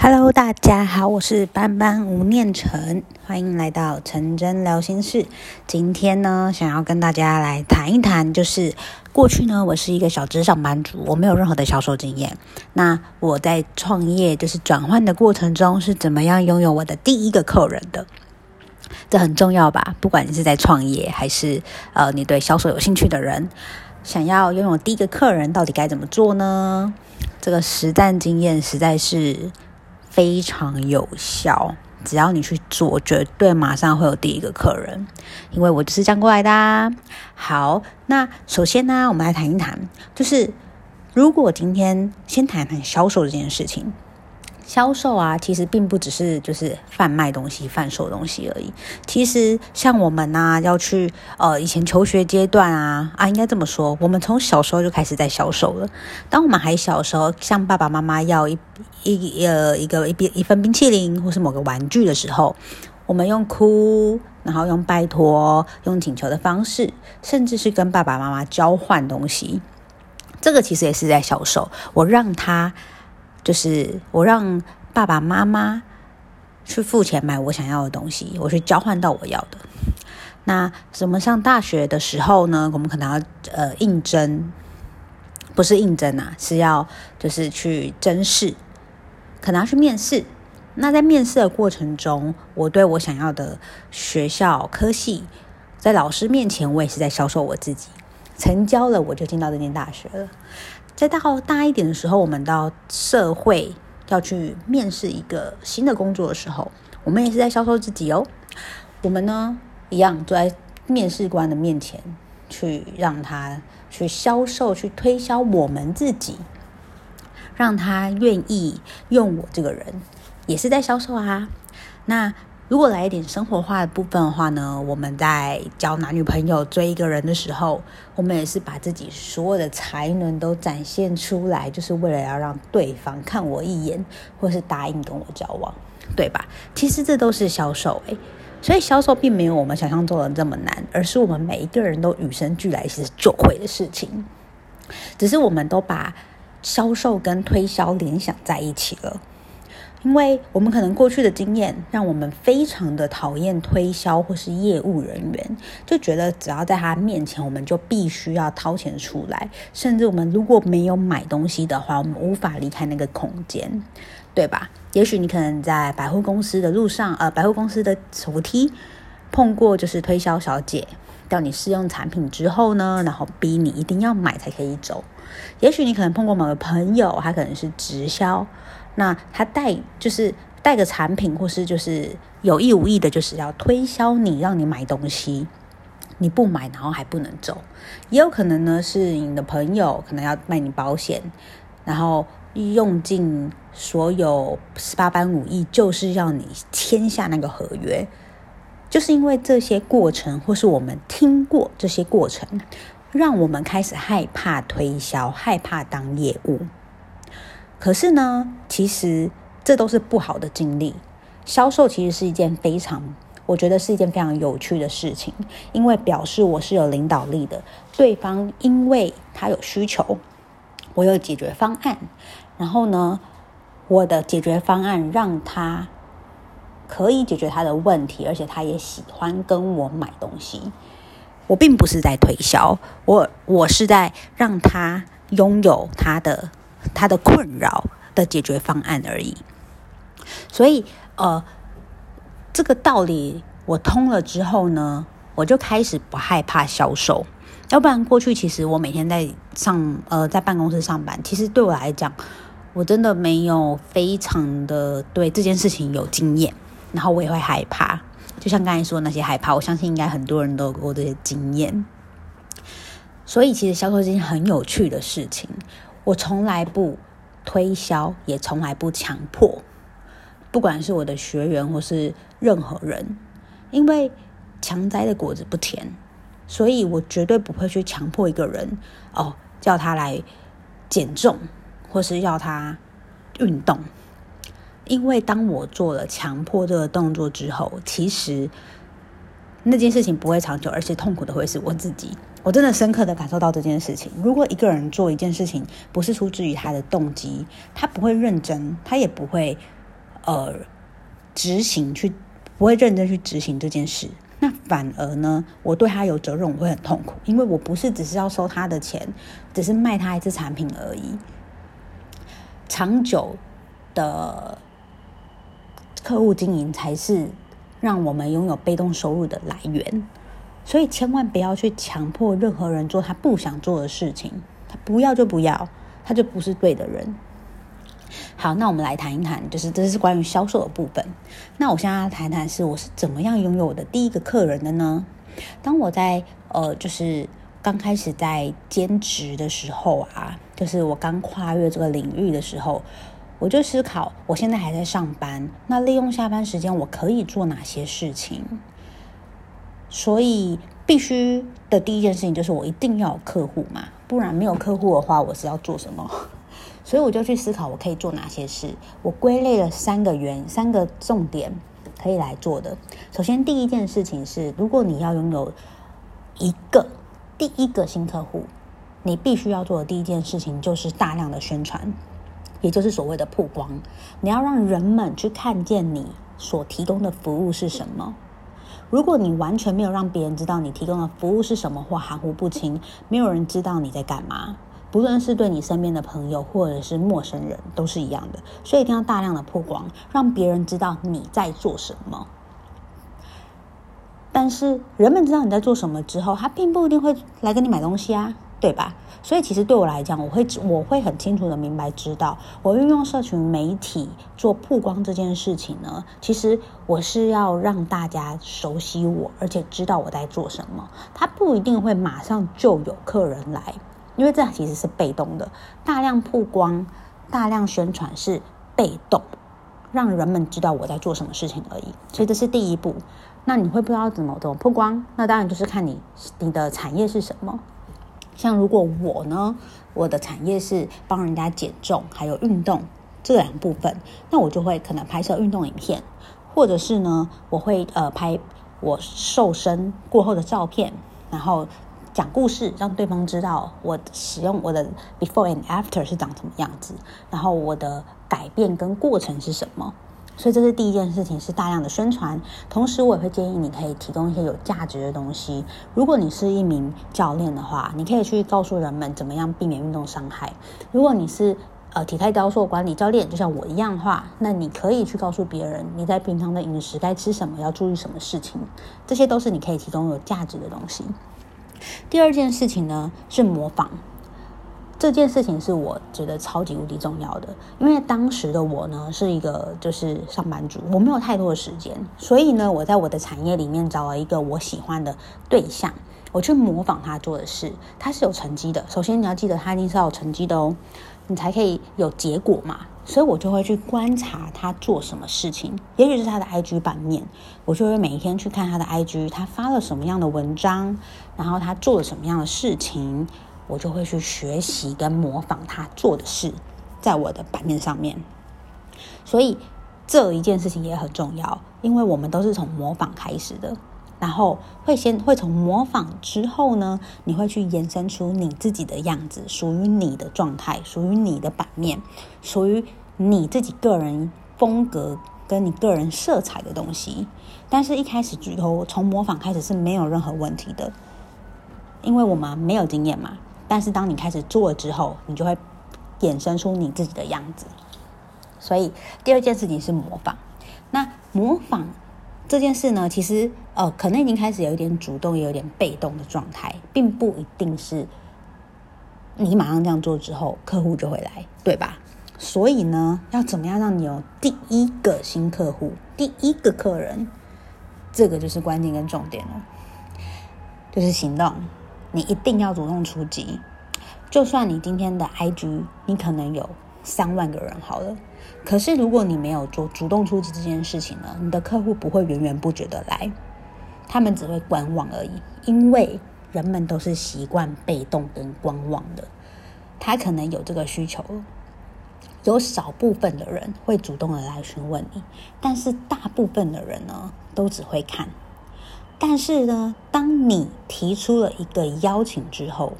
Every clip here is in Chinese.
Hello，大家好，我是班班吴念晨，欢迎来到陈真聊心事。今天呢，想要跟大家来谈一谈，就是过去呢，我是一个小资上班族，我没有任何的销售经验。那我在创业就是转换的过程中，是怎么样拥有我的第一个客人的？这很重要吧？不管你是在创业，还是呃，你对销售有兴趣的人，想要拥有第一个客人，到底该怎么做呢？这个实战经验实在是。非常有效，只要你去做，绝对马上会有第一个客人，因为我就是这样过来的啊。好，那首先呢，我们来谈一谈，就是如果今天先谈谈销售这件事情。销售啊，其实并不只是就是贩卖东西、贩售东西而已。其实像我们啊，要去呃以前求学阶段啊啊，应该这么说，我们从小时候就开始在销售了。当我们还小的时候，向爸爸妈妈要一一呃一个一一份冰淇淋或是某个玩具的时候，我们用哭，然后用拜托、用请求的方式，甚至是跟爸爸妈妈交换东西，这个其实也是在销售。我让他。就是我让爸爸妈妈去付钱买我想要的东西，我去交换到我要的。那什么上大学的时候呢？我们可能要呃应征，不是应征啊，是要就是去甄试，可能要去面试。那在面试的过程中，我对我想要的学校科系，在老师面前，我也是在销售我自己。成交了，我就进到这间大学了。再到大一点的时候，我们到社会要去面试一个新的工作的时候，我们也是在销售自己哦。我们呢，一样坐在面试官的面前，去让他去销售、去推销我们自己，让他愿意用我这个人，也是在销售啊。那。如果来一点生活化的部分的话呢，我们在交男女朋友、追一个人的时候，我们也是把自己所有的才能都展现出来，就是为了要让对方看我一眼，或是答应跟我交往，对吧？其实这都是销售诶，所以销售并没有我们想象中的这么难，而是我们每一个人都与生俱来其实就会的事情，只是我们都把销售跟推销联想在一起了。因为我们可能过去的经验，让我们非常的讨厌推销或是业务人员，就觉得只要在他面前，我们就必须要掏钱出来，甚至我们如果没有买东西的话，我们无法离开那个空间，对吧？也许你可能在百货公司的路上，呃，百货公司的楼梯碰过，就是推销小姐，叫你试用产品之后呢，然后逼你一定要买才可以走。也许你可能碰过某个朋友，他可能是直销。那他带就是带个产品，或是就是有意无意的，就是要推销你，让你买东西，你不买，然后还不能走。也有可能呢，是你的朋友可能要卖你保险，然后用尽所有十八般武艺，就是要你签下那个合约。就是因为这些过程，或是我们听过这些过程，让我们开始害怕推销，害怕当业务。可是呢，其实这都是不好的经历。销售其实是一件非常，我觉得是一件非常有趣的事情，因为表示我是有领导力的。对方因为他有需求，我有解决方案，然后呢，我的解决方案让他可以解决他的问题，而且他也喜欢跟我买东西。我并不是在推销，我我是在让他拥有他的。他的困扰的解决方案而已，所以呃，这个道理我通了之后呢，我就开始不害怕销售。要不然过去其实我每天在上呃在办公室上班，其实对我来讲，我真的没有非常的对这件事情有经验，然后我也会害怕。就像刚才说那些害怕，我相信应该很多人都有过这些经验。所以其实销售是件很有趣的事情。我从来不推销，也从来不强迫，不管是我的学员或是任何人，因为强摘的果子不甜，所以我绝对不会去强迫一个人哦，叫他来减重，或是要他运动，因为当我做了强迫这个动作之后，其实那件事情不会长久，而且痛苦的会是我自己。我真的深刻的感受到这件事情。如果一个人做一件事情不是出自于他的动机，他不会认真，他也不会呃执行去，不会认真去执行这件事。那反而呢，我对他有责任，我会很痛苦，因为我不是只是要收他的钱，只是卖他一次产品而已。长久的客户经营才是让我们拥有被动收入的来源，所以千万不要去强迫任何人做他不想做的事情，他不要就不要，他就不是对的人。好，那我们来谈一谈，就是这是关于销售的部分。那我现在要谈谈是我是怎么样拥有我的第一个客人的呢？当我在呃，就是刚开始在兼职的时候啊，就是我刚跨越这个领域的时候，我就思考，我现在还在上班，那利用下班时间我可以做哪些事情？所以必须的第一件事情就是我一定要有客户嘛，不然没有客户的话，我是要做什么？所以我就去思考我可以做哪些事。我归类了三个原三个重点可以来做的。首先，第一件事情是，如果你要拥有一个第一个新客户，你必须要做的第一件事情就是大量的宣传，也就是所谓的曝光。你要让人们去看见你所提供的服务是什么。如果你完全没有让别人知道你提供的服务是什么，或含糊不清，没有人知道你在干嘛。不论是对你身边的朋友，或者是陌生人，都是一样的。所以一定要大量的曝光，让别人知道你在做什么。但是人们知道你在做什么之后，他并不一定会来跟你买东西啊，对吧？所以其实对我来讲，我会我会很清楚的明白知道，我运用社群媒体做曝光这件事情呢，其实我是要让大家熟悉我，而且知道我在做什么。他不一定会马上就有客人来。因为这其实是被动的，大量曝光、大量宣传是被动，让人们知道我在做什么事情而已。所以这是第一步。那你会不知道怎么怎么曝光？那当然就是看你你的产业是什么。像如果我呢，我的产业是帮人家减重还有运动这两部分，那我就会可能拍摄运动影片，或者是呢，我会呃拍我瘦身过后的照片，然后。讲故事，让对方知道我使用我的 before and after 是长什么样子，然后我的改变跟过程是什么。所以这是第一件事情，是大量的宣传。同时，我也会建议你可以提供一些有价值的东西。如果你是一名教练的话，你可以去告诉人们怎么样避免运动伤害。如果你是呃体态雕塑管理教练，就像我一样的话，那你可以去告诉别人你在平常的饮食该吃什么，要注意什么事情。这些都是你可以提供有价值的东西。第二件事情呢，是模仿，这件事情是我觉得超级无敌重要的，因为当时的我呢是一个就是上班族，我没有太多的时间，所以呢，我在我的产业里面找了一个我喜欢的对象，我去模仿他做的事，他是有成绩的。首先你要记得他一定是要有成绩的哦，你才可以有结果嘛。所以我就会去观察他做什么事情，也许是他的 IG 版面，我就会每一天去看他的 IG，他发了什么样的文章，然后他做了什么样的事情，我就会去学习跟模仿他做的事，在我的版面上面。所以这一件事情也很重要，因为我们都是从模仿开始的。然后会先会从模仿之后呢，你会去延伸出你自己的样子，属于你的状态，属于你的版面，属于你自己个人风格跟你个人色彩的东西。但是，一开始举头从模仿开始是没有任何问题的，因为我们没有经验嘛。但是，当你开始做了之后，你就会衍生出你自己的样子。所以，第二件事情是模仿。那模仿。这件事呢，其实呃，可能已经开始有一点主动，也有点被动的状态，并不一定是你马上这样做之后，客户就会来，对吧？所以呢，要怎么样让你有第一个新客户，第一个客人，这个就是关键跟重点了，就是行动，你一定要主动出击，就算你今天的 IG，你可能有三万个人好了。可是，如果你没有做主动出击这件事情呢，你的客户不会源源不绝的来，他们只会观望而已。因为人们都是习惯被动跟观望的，他可能有这个需求，有少部分的人会主动的来询问你，但是大部分的人呢，都只会看。但是呢，当你提出了一个邀请之后，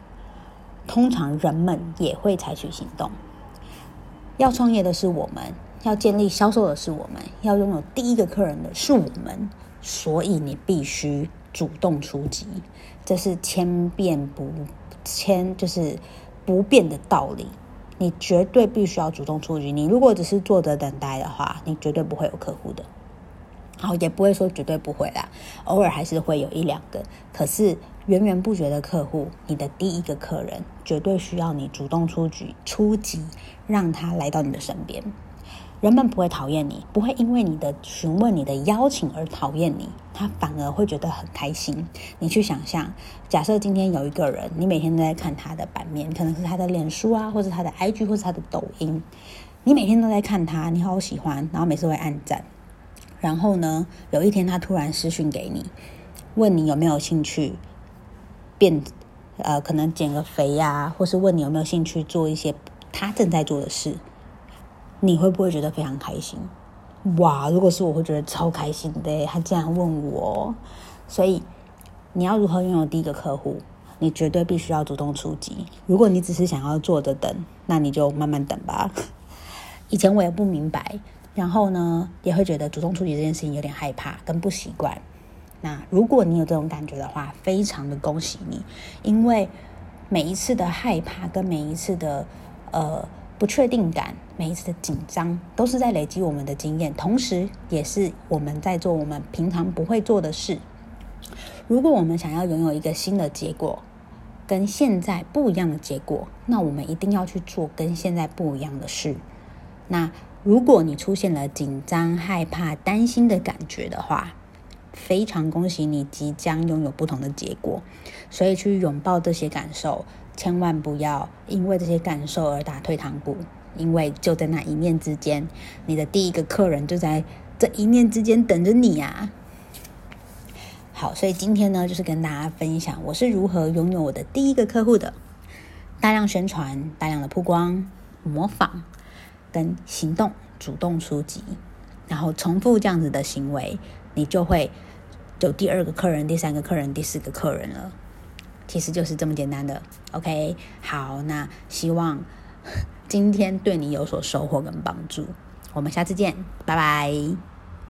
通常人们也会采取行动。要创业的是我们，要建立销售的是我们，要拥有第一个客人的是我们，所以你必须主动出击，这是千变不千，就是不变的道理。你绝对必须要主动出击。你如果只是坐着等待的话，你绝对不会有客户的。好，也不会说绝对不会啦，偶尔还是会有一两个。可是源源不绝的客户，你的第一个客人绝对需要你主动出击，出击让他来到你的身边。人们不会讨厌你，不会因为你的询问、你的邀请而讨厌你，他反而会觉得很开心。你去想象，假设今天有一个人，你每天都在看他的版面，可能是他的脸书啊，或是他的 IG，或是他的抖音，你每天都在看他，你好喜欢，然后每次会按赞。然后呢，有一天他突然私讯给你，问你有没有兴趣变，呃，可能减个肥呀、或是问你有没有兴趣做一些他正在做的事，你会不会觉得非常开心？哇，如果是我会觉得超开心的，他竟然问我，所以你要如何拥有第一个客户？你绝对必须要主动出击。如果你只是想要坐着等，那你就慢慢等吧。以前我也不明白。然后呢，也会觉得主动出击这件事情有点害怕跟不习惯。那如果你有这种感觉的话，非常的恭喜你，因为每一次的害怕跟每一次的呃不确定感，每一次的紧张，都是在累积我们的经验，同时也是我们在做我们平常不会做的事。如果我们想要拥有一个新的结果，跟现在不一样的结果，那我们一定要去做跟现在不一样的事。那如果你出现了紧张、害怕、担心的感觉的话，非常恭喜你即将拥有不同的结果。所以去拥抱这些感受，千万不要因为这些感受而打退堂鼓，因为就在那一念之间，你的第一个客人就在这一念之间等着你呀。好，所以今天呢，就是跟大家分享我是如何拥有我的第一个客户的。大量宣传，大量的曝光，模仿。跟行动，主动出击，然后重复这样子的行为，你就会有第二个客人、第三个客人、第四个客人了。其实就是这么简单的。OK，好，那希望今天对你有所收获跟帮助。我们下次见，拜拜。